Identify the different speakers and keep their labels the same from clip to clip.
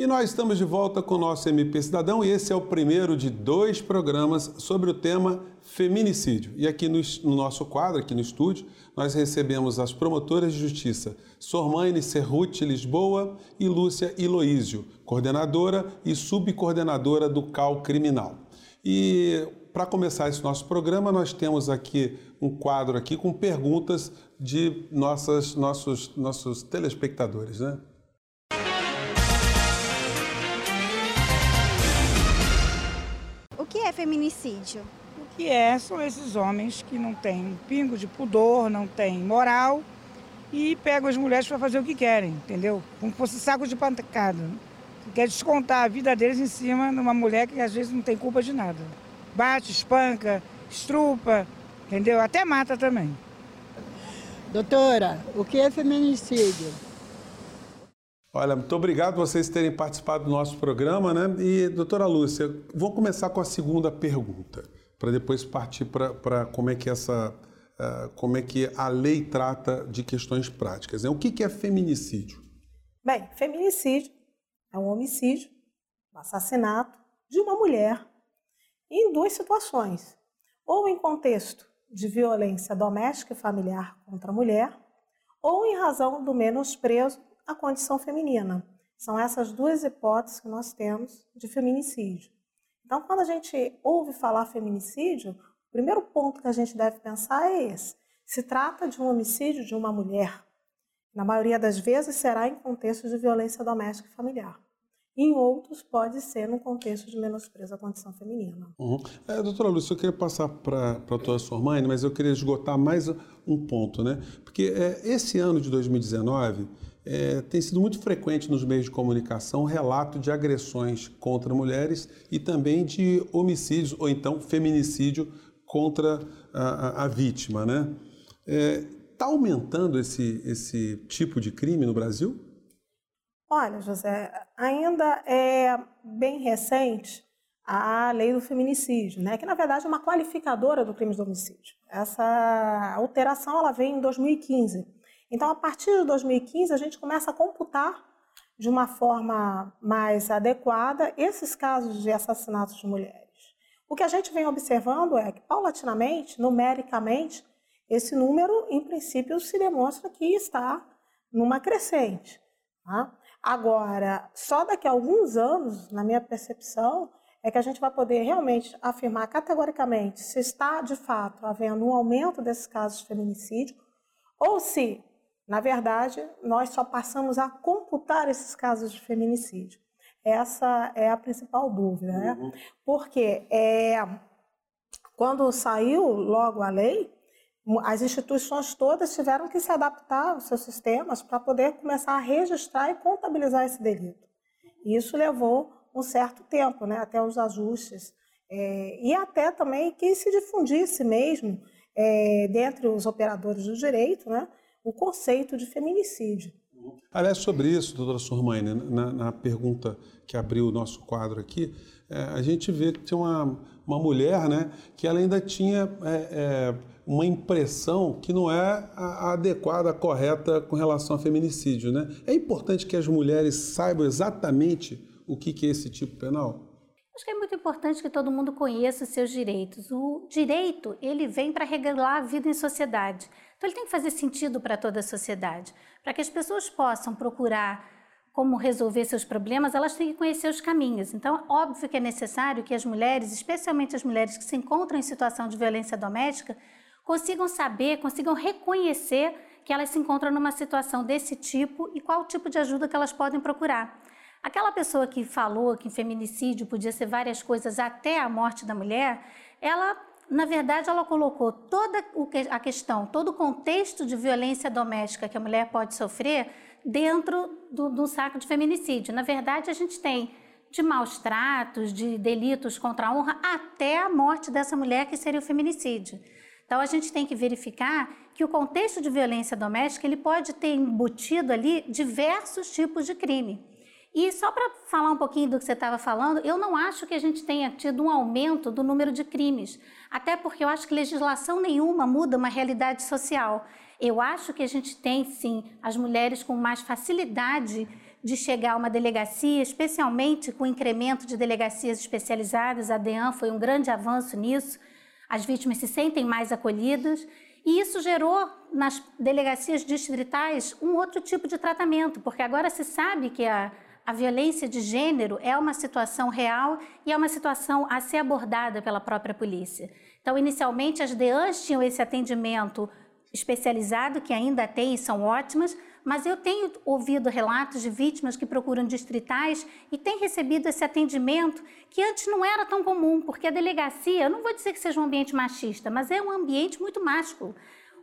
Speaker 1: E nós estamos de volta com o nosso MP Cidadão e esse é o primeiro de dois programas sobre o tema feminicídio. E aqui no, no nosso quadro, aqui no estúdio, nós recebemos as promotoras de justiça Sormaine Serruti Lisboa e Lúcia Iloísio, coordenadora e subcoordenadora do CAL Criminal. E para começar esse nosso programa, nós temos aqui um quadro aqui com perguntas de nossas, nossos, nossos telespectadores, né?
Speaker 2: É feminicídio?
Speaker 3: O que é são esses homens que não têm um pingo de pudor, não têm moral e pegam as mulheres para fazer o que querem, entendeu? Como se fosse saco de pancada. Quer descontar a vida deles em cima de uma mulher que às vezes não tem culpa de nada. Bate, espanca, estrupa, entendeu? Até mata também.
Speaker 4: Doutora, o que é feminicídio?
Speaker 1: Olha, muito obrigado vocês terem participado do nosso programa, né? E, doutora Lúcia, vou começar com a segunda pergunta, para depois partir para como é que essa. Uh, como é que a lei trata de questões práticas. Né? O que, que é feminicídio?
Speaker 5: Bem, feminicídio é um homicídio, um assassinato de uma mulher em duas situações. Ou em contexto de violência doméstica e familiar contra a mulher, ou em razão do menosprezo a condição feminina. São essas duas hipóteses que nós temos de feminicídio. Então, quando a gente ouve falar feminicídio, o primeiro ponto que a gente deve pensar é esse: se trata de um homicídio de uma mulher. Na maioria das vezes será em contexto de violência doméstica e familiar. Em outros, pode ser num contexto de menosprezo à condição feminina.
Speaker 1: Uhum. É, doutora Lúcia, eu queria passar para a doutora Sormani, mas eu queria esgotar mais um ponto, né? Porque é, esse ano de 2019 é, tem sido muito frequente nos meios de comunicação relato de agressões contra mulheres e também de homicídios ou então feminicídio contra a, a, a vítima, né? Está é, aumentando esse, esse tipo de crime no Brasil?
Speaker 5: Olha, José, ainda é bem recente a lei do feminicídio, né? que na verdade é uma qualificadora do crime de homicídio. Essa alteração ela vem em 2015. Então, a partir de 2015, a gente começa a computar de uma forma mais adequada esses casos de assassinatos de mulheres. O que a gente vem observando é que, paulatinamente, numericamente, esse número, em princípio, se demonstra que está numa crescente. Tá? Agora, só daqui a alguns anos, na minha percepção, é que a gente vai poder realmente afirmar categoricamente se está, de fato, havendo um aumento desses casos de feminicídio ou se na verdade, nós só passamos a computar esses casos de feminicídio. Essa é a principal dúvida, né? Uhum. Porque é, quando saiu logo a lei, as instituições todas tiveram que se adaptar aos seus sistemas para poder começar a registrar e contabilizar esse delito. E isso levou um certo tempo, né, até os ajustes, é, e até também que se difundisse mesmo é, dentre os operadores do direito, né, o conceito de feminicídio.
Speaker 1: Aliás, sobre isso, doutora Sormaine, na, na, pergunta que abriu o nosso quadro aqui, é, a gente vê que tem uma, uma mulher né, que ela ainda tinha é, é, uma impressão que não é a, a adequada, a correta com relação a feminicídio. Né? É importante que as mulheres saibam exatamente o que, que é esse tipo penal?
Speaker 2: Acho que é muito importante que todo mundo conheça os seus direitos. O direito, ele vem para regular a vida em sociedade. Então ele tem que fazer sentido para toda a sociedade. Para que as pessoas possam procurar como resolver seus problemas, elas têm que conhecer os caminhos. Então, óbvio que é necessário que as mulheres, especialmente as mulheres que se encontram em situação de violência doméstica, consigam saber, consigam reconhecer que elas se encontram numa situação desse tipo e qual tipo de ajuda que elas podem procurar. Aquela pessoa que falou que feminicídio podia ser várias coisas até a morte da mulher, ela, na verdade, ela colocou toda a questão, todo o contexto de violência doméstica que a mulher pode sofrer dentro do, do saco de feminicídio. Na verdade, a gente tem de maus tratos, de delitos contra a honra, até a morte dessa mulher, que seria o feminicídio. Então, a gente tem que verificar que o contexto de violência doméstica ele pode ter embutido ali diversos tipos de crime. E só para falar um pouquinho do que você estava falando, eu não acho que a gente tenha tido um aumento do número de crimes, até porque eu acho que legislação nenhuma muda uma realidade social. Eu acho que a gente tem sim as mulheres com mais facilidade de chegar a uma delegacia, especialmente com o incremento de delegacias especializadas. A DEAN foi um grande avanço nisso. As vítimas se sentem mais acolhidas. E isso gerou nas delegacias distritais um outro tipo de tratamento, porque agora se sabe que a, a violência de gênero é uma situação real e é uma situação a ser abordada pela própria polícia. Então, inicialmente, as DEANs tinham esse atendimento especializado, que ainda tem e são ótimas, mas eu tenho ouvido relatos de vítimas que procuram distritais e têm recebido esse atendimento que antes não era tão comum, porque a delegacia, eu não vou dizer que seja um ambiente machista, mas é um ambiente muito másculo.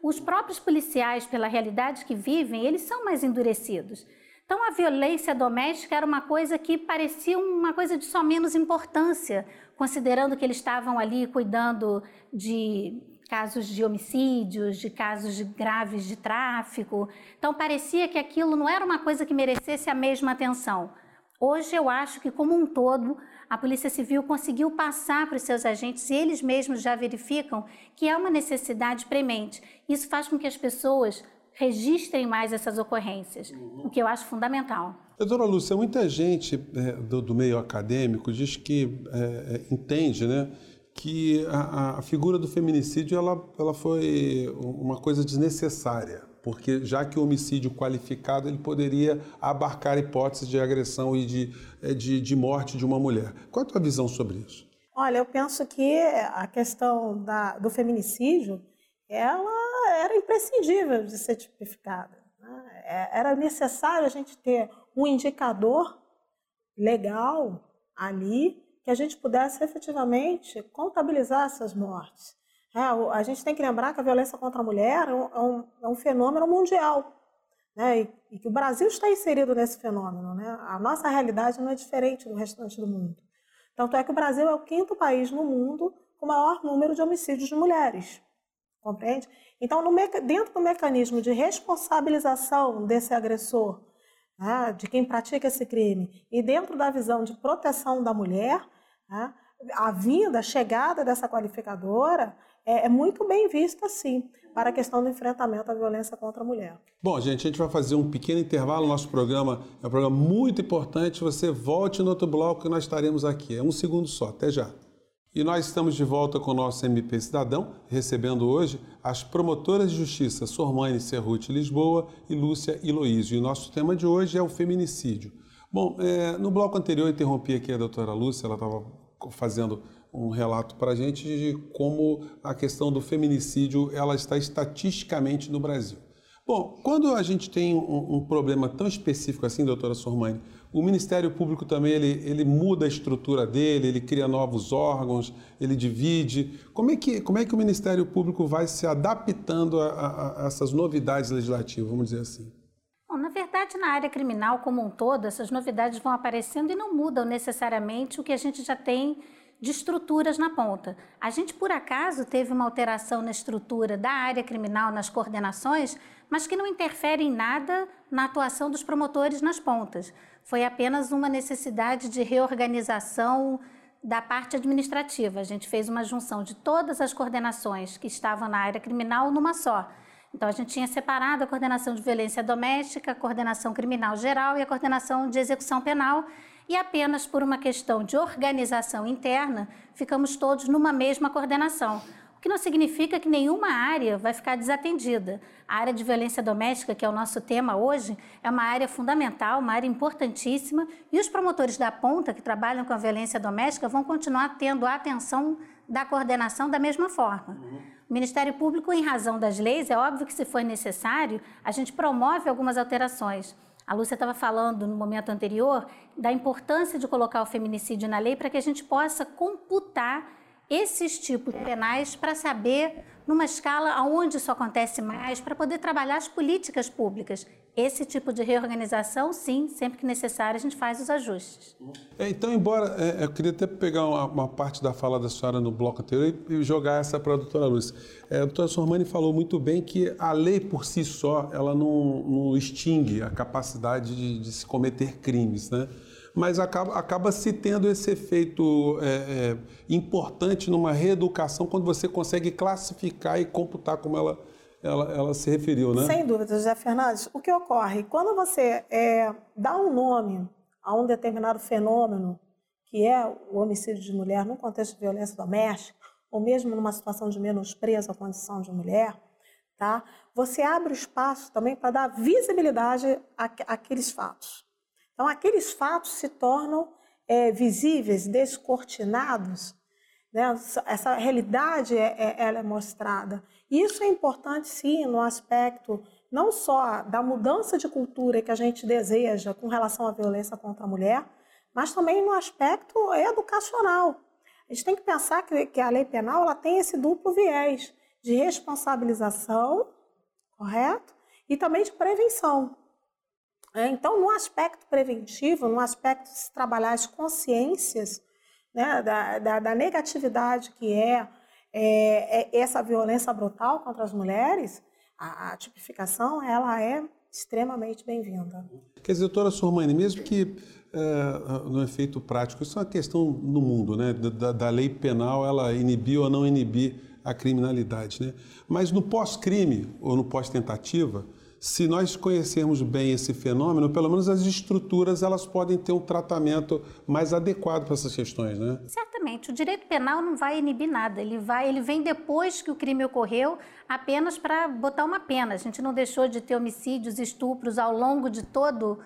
Speaker 2: Os próprios policiais, pela realidade que vivem, eles são mais endurecidos. Então, a violência doméstica era uma coisa que parecia uma coisa de só menos importância, considerando que eles estavam ali cuidando de casos de homicídios, de casos graves de tráfico. Então parecia que aquilo não era uma coisa que merecesse a mesma atenção. Hoje eu acho que como um todo a Polícia Civil conseguiu passar para os seus agentes e eles mesmos já verificam que é uma necessidade premente. Isso faz com que as pessoas registrem mais essas ocorrências, o que eu acho fundamental.
Speaker 1: Doutora Lúcia, muita gente é, do, do, meio acadêmico diz que é, é entende, né, que a, a, figura do feminicídio ela, ela foi uma coisa desnecessária, porque já que o homicídio qualificado ele poderia abarcar hipóteses de agressão e de, eh, de, de morte de uma mulher. Qual a tua visão sobre isso?
Speaker 5: Olha, eu penso que a questão da, do feminicídio ela era imprescindível de ser tipificada. Né? É, era necessário a gente ter um indicador legal ali que a gente pudesse efetivamente contabilizar essas mortes. É, a gente tem que lembrar que a violência contra a mulher é um, é um é fenômeno mundial. Né? E, e, que o Brasil está inserido nesse fenômeno. Né? A nossa realidade não é diferente do restante do mundo. Tanto é que o Brasil é o quinto país no mundo com maior número de homicídios de mulheres. Compreende? Então, no, dentro do mecanismo de responsabilização desse agressor, né, de quem pratica esse crime, e dentro da visão de proteção da mulher, né? A vinda, a chegada dessa qualificadora é, é muito bem vista, sim, para a questão do enfrentamento à violência contra a mulher.
Speaker 1: Bom, gente, a gente vai fazer um pequeno intervalo. Nosso programa é um programa muito importante. Você volte no outro bloco que nós estaremos aqui. É um segundo só. Até já. E nós estamos de volta com o nosso MP Cidadão, recebendo hoje as promotoras de justiça Sormane Cerruti Lisboa e Lúcia Iloísio. E nosso tema de hoje é o feminicídio. Bom, é, no bloco anterior eu interrompi aqui a doutora Lúcia, ela estava fazendo um relato para a gente de como a questão do feminicídio ela está estatisticamente no Brasil. Bom, quando a gente tem um, um problema tão específico assim, doutora Sormani, o Ministério Público também ele, ele muda a estrutura dele, ele cria novos órgãos, ele divide. Como é que, como é que o Ministério Público vai se adaptando a, a, a essas novidades legislativas, vamos dizer assim?
Speaker 2: verdade, na área criminal como um todo, essas novidades vão aparecendo e não mudam necessariamente o que a gente já tem de estruturas na ponta. A gente, por acaso, teve uma alteração na estrutura da área criminal, nas coordenações, mas que não interfere em nada na atuação dos promotores nas pontas. Foi apenas uma necessidade de reorganização da parte administrativa. A gente fez uma junção de todas as coordenações que estavam na área criminal numa só. Então, a gente tinha separado a coordenação de violência doméstica, a coordenação criminal geral e a coordenação de execução penal, e apenas por uma questão de organização interna, ficamos todos numa mesma coordenação. Que não significa que nenhuma área vai ficar desatendida. A área de violência doméstica, que é o nosso tema hoje, é uma área fundamental, uma área importantíssima, e os promotores da ponta que trabalham com a violência doméstica vão continuar tendo a atenção da coordenação da mesma forma. Uhum. O Ministério Público, em razão das leis, é óbvio que se for necessário, a gente promove algumas alterações. A Lúcia estava falando no momento anterior da importância de colocar o feminicídio na lei para que a gente possa computar esses tipos penais para saber numa escala aonde isso acontece mais, para poder trabalhar as políticas públicas. Esse tipo de reorganização, sim, sempre que necessário, a gente faz os ajustes.
Speaker 1: É, então, embora é, eu queria até pegar uma, uma, parte da fala da senhora no bloco anterior e, e jogar essa para a doutora Lúcia. É, a doutora Sormani falou muito bem que a lei por si só ela não, não extingue a capacidade de, de se cometer crimes, né? Mas acaba, acaba se tendo esse efeito é, é, importante numa reeducação quando você consegue classificar e computar como ela ela, ela se referiu, né?
Speaker 5: Sem dúvida, José Fernandes. O que ocorre? Quando você é, dá um nome a um determinado fenômeno, que é o homicídio de mulher no contexto de violência doméstica, ou mesmo numa situação de menosprezo à condição de mulher, tá? você abre espaço também para dar visibilidade àqueles fatos. Então, aqueles fatos se tornam é, visíveis, descortinados, né? essa realidade é, é, ela é mostrada. Isso é importante, sim, no aspecto não só da mudança de cultura que a gente deseja com relação à violência contra a mulher, mas também no aspecto educacional. A gente tem que pensar que, que a lei penal ela tem esse duplo viés de responsabilização, correto? E também de prevenção. É, então, no aspecto preventivo, no aspecto de se trabalhar as consciências né, da, da, da, negatividade que é, é, é, essa violência brutal contra as mulheres, a, a tipificação ela é extremamente bem-vinda.
Speaker 1: Quer dizer, doutora Sormani, mesmo que é, no efeito prático, isso é uma questão no mundo, né? Da, da, lei penal, ela inibir ou não inibir a criminalidade, né? Mas no pós-crime ou no pós-tentativa, se nós conhecermos bem esse fenômeno, pelo menos as estruturas elas podem ter um tratamento mais adequado para essas questões, né?
Speaker 2: Certamente. O direito penal não vai inibir nada. Ele vai, ele vem depois que o crime ocorreu, apenas para botar uma pena. A gente não deixou de ter homicídios, estupros ao longo de todo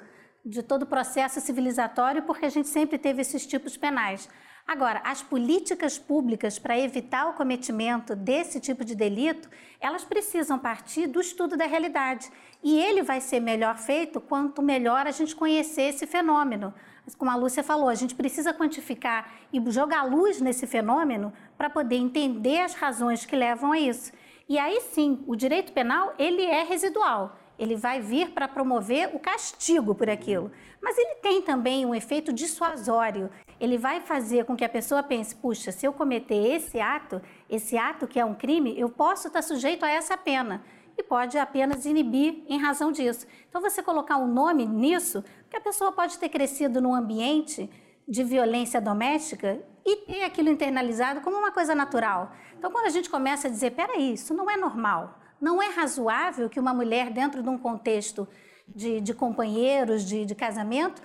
Speaker 2: de todo o processo civilizatório, porque a gente sempre teve esses tipos penais. Agora, as políticas públicas para evitar o cometimento desse tipo de delito, elas precisam partir do estudo da realidade. E ele vai ser melhor feito quanto melhor a gente conhecer esse fenômeno. Como a Lúcia falou, a gente precisa quantificar e jogar luz nesse fenômeno para poder entender as razões que levam a isso. E aí sim, o direito penal, ele é residual ele vai vir para promover o castigo por aquilo. Mas ele tem também um efeito dissuasório. Ele vai fazer com que a pessoa pense: puxa, se eu cometer esse ato, esse ato que é um crime, eu posso estar sujeito a essa pena. E pode apenas inibir em razão disso. Então, você colocar um nome nisso, porque a pessoa pode ter crescido num ambiente de violência doméstica e ter aquilo internalizado como uma coisa natural. Então, quando a gente começa a dizer: peraí, isso não é normal não é razoável que uma mulher, dentro de um contexto de, de companheiros, de, de casamento,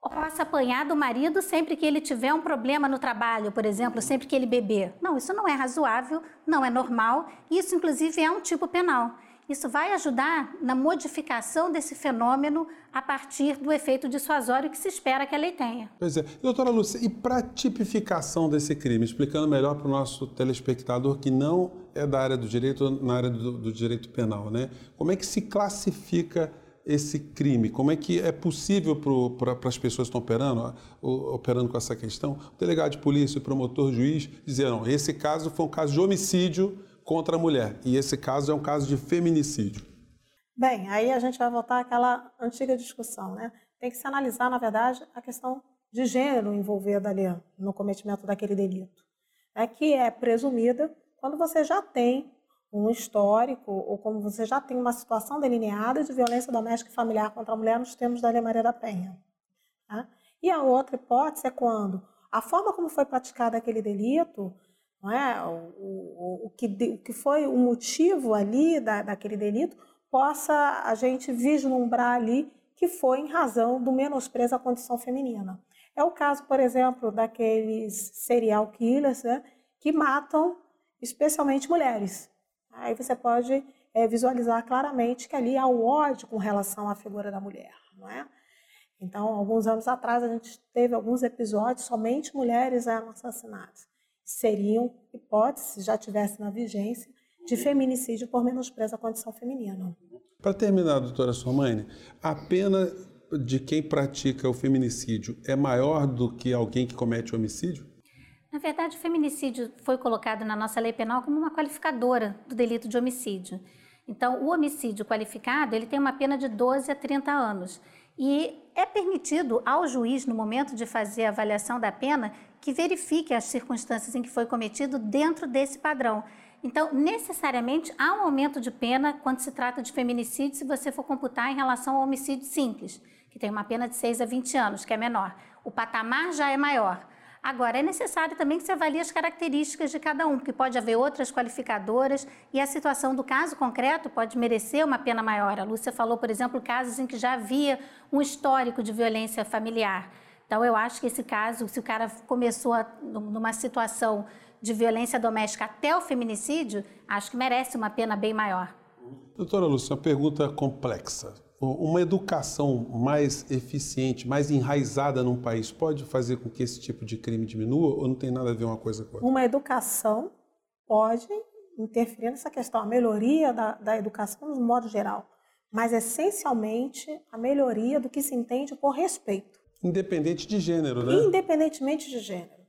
Speaker 2: possa apanhar do marido sempre que ele tiver um problema no trabalho, por exemplo, sempre que ele beber. Não, isso não é razoável, não é normal, isso inclusive é um tipo penal. Isso vai ajudar na modificação desse fenômeno a partir do efeito dissuasório que se espera que a lei tenha.
Speaker 1: Pois é. Doutora Lúcia, e para a tipificação desse crime, explicando melhor para o nosso telespectador que não é da área do direito, na área do, do direito penal, né? Como é que se classifica esse crime? Como é que é possível para as pessoas que estão operando, operando com essa questão, o delegado de polícia, o promotor, o juiz, dizer, não, esse caso foi um caso de homicídio contra a mulher. E esse caso é um caso de feminicídio.
Speaker 5: Bem, aí a gente vai voltar àquela antiga discussão, né? Tem que se analisar, na verdade, a questão de gênero envolvida ali no cometimento daquele delito, né? que é presumida quando você já tem um histórico ou como você já tem uma situação delineada de violência doméstica e familiar contra a mulher nos termos da Lei Maria da Penha. Tá? E a outra hipótese é quando a forma como foi praticado aquele delito não é? o, o, o, que, o que foi o motivo ali da, daquele delito, possa a gente vislumbrar ali que foi em razão do menosprezo à condição feminina. É o caso, por exemplo, daqueles serial killers né, que matam especialmente mulheres. Aí você pode é, visualizar claramente que ali há o ódio com relação à figura da mulher, não é? Então, alguns anos atrás, a gente teve alguns episódios, somente mulheres eram assassinadas seriam hipóteses, se já tivesse na vigência, de feminicídio por menosprezo à condição feminina.
Speaker 1: Para terminar, doutora Sormani, a pena de quem pratica o feminicídio é maior do que alguém que comete homicídio?
Speaker 2: Na verdade, o feminicídio foi colocado na nossa lei penal como uma qualificadora do delito de homicídio. Então, o homicídio qualificado, ele tem uma pena de 12 a 30 anos. E é permitido ao juiz, no momento de fazer a avaliação da pena, que verifique as circunstâncias em que foi cometido dentro desse padrão. Então, necessariamente há um aumento de pena quando se trata de feminicídio, se você for computar em relação ao homicídio simples, que tem uma pena de 6 a 20 anos, que é menor. O patamar já é maior. Agora, é necessário também que se avalie as características de cada um, porque pode haver outras qualificadoras e a situação do caso concreto pode merecer uma pena maior. A Lúcia falou, por exemplo, casos em que já havia um histórico de violência familiar. Então, eu acho que esse caso, se o cara começou a, numa situação de violência doméstica até o feminicídio, acho que merece uma pena bem maior.
Speaker 1: Doutora Lúcia, uma pergunta complexa. Uma educação mais eficiente, mais enraizada num país pode fazer com que esse tipo de crime diminua ou não tem nada a ver uma coisa com outra?
Speaker 5: Uma educação pode interferir nessa questão, a melhoria da, da educação no modo geral, mas essencialmente a melhoria do que se entende por respeito.
Speaker 1: Independente de gênero, né?
Speaker 5: Independentemente de gênero.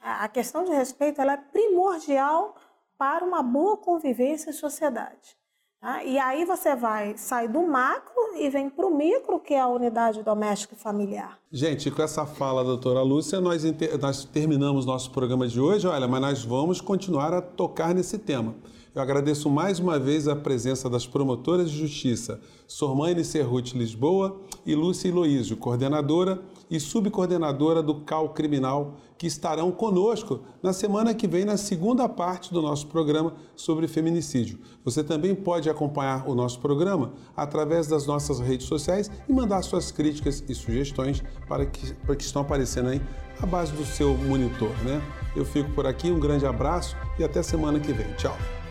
Speaker 5: A questão de respeito ela é primordial para uma boa convivência em sociedade. Tá? E aí você vai sair do macro e vem para o micro, que é a unidade doméstica e familiar.
Speaker 1: Gente, com essa fala doutora Lúcia, nós, nós terminamos nosso programa de hoje, olha, mas nós vamos continuar a tocar nesse tema. Eu agradeço mais uma vez a presença das promotoras de justiça Sormane Serruti Lisboa e Lúcia Iloísio, coordenadora e subcoordenadora do CAL Criminal, que estarão conosco na semana que vem, na segunda parte do nosso programa sobre feminicídio. Você também pode acompanhar o nosso programa através das nossas redes sociais e mandar suas críticas e sugestões para que, para que estão aparecendo aí à base do seu monitor, né? Eu fico por aqui, um grande abraço e até semana que vem. Tchau!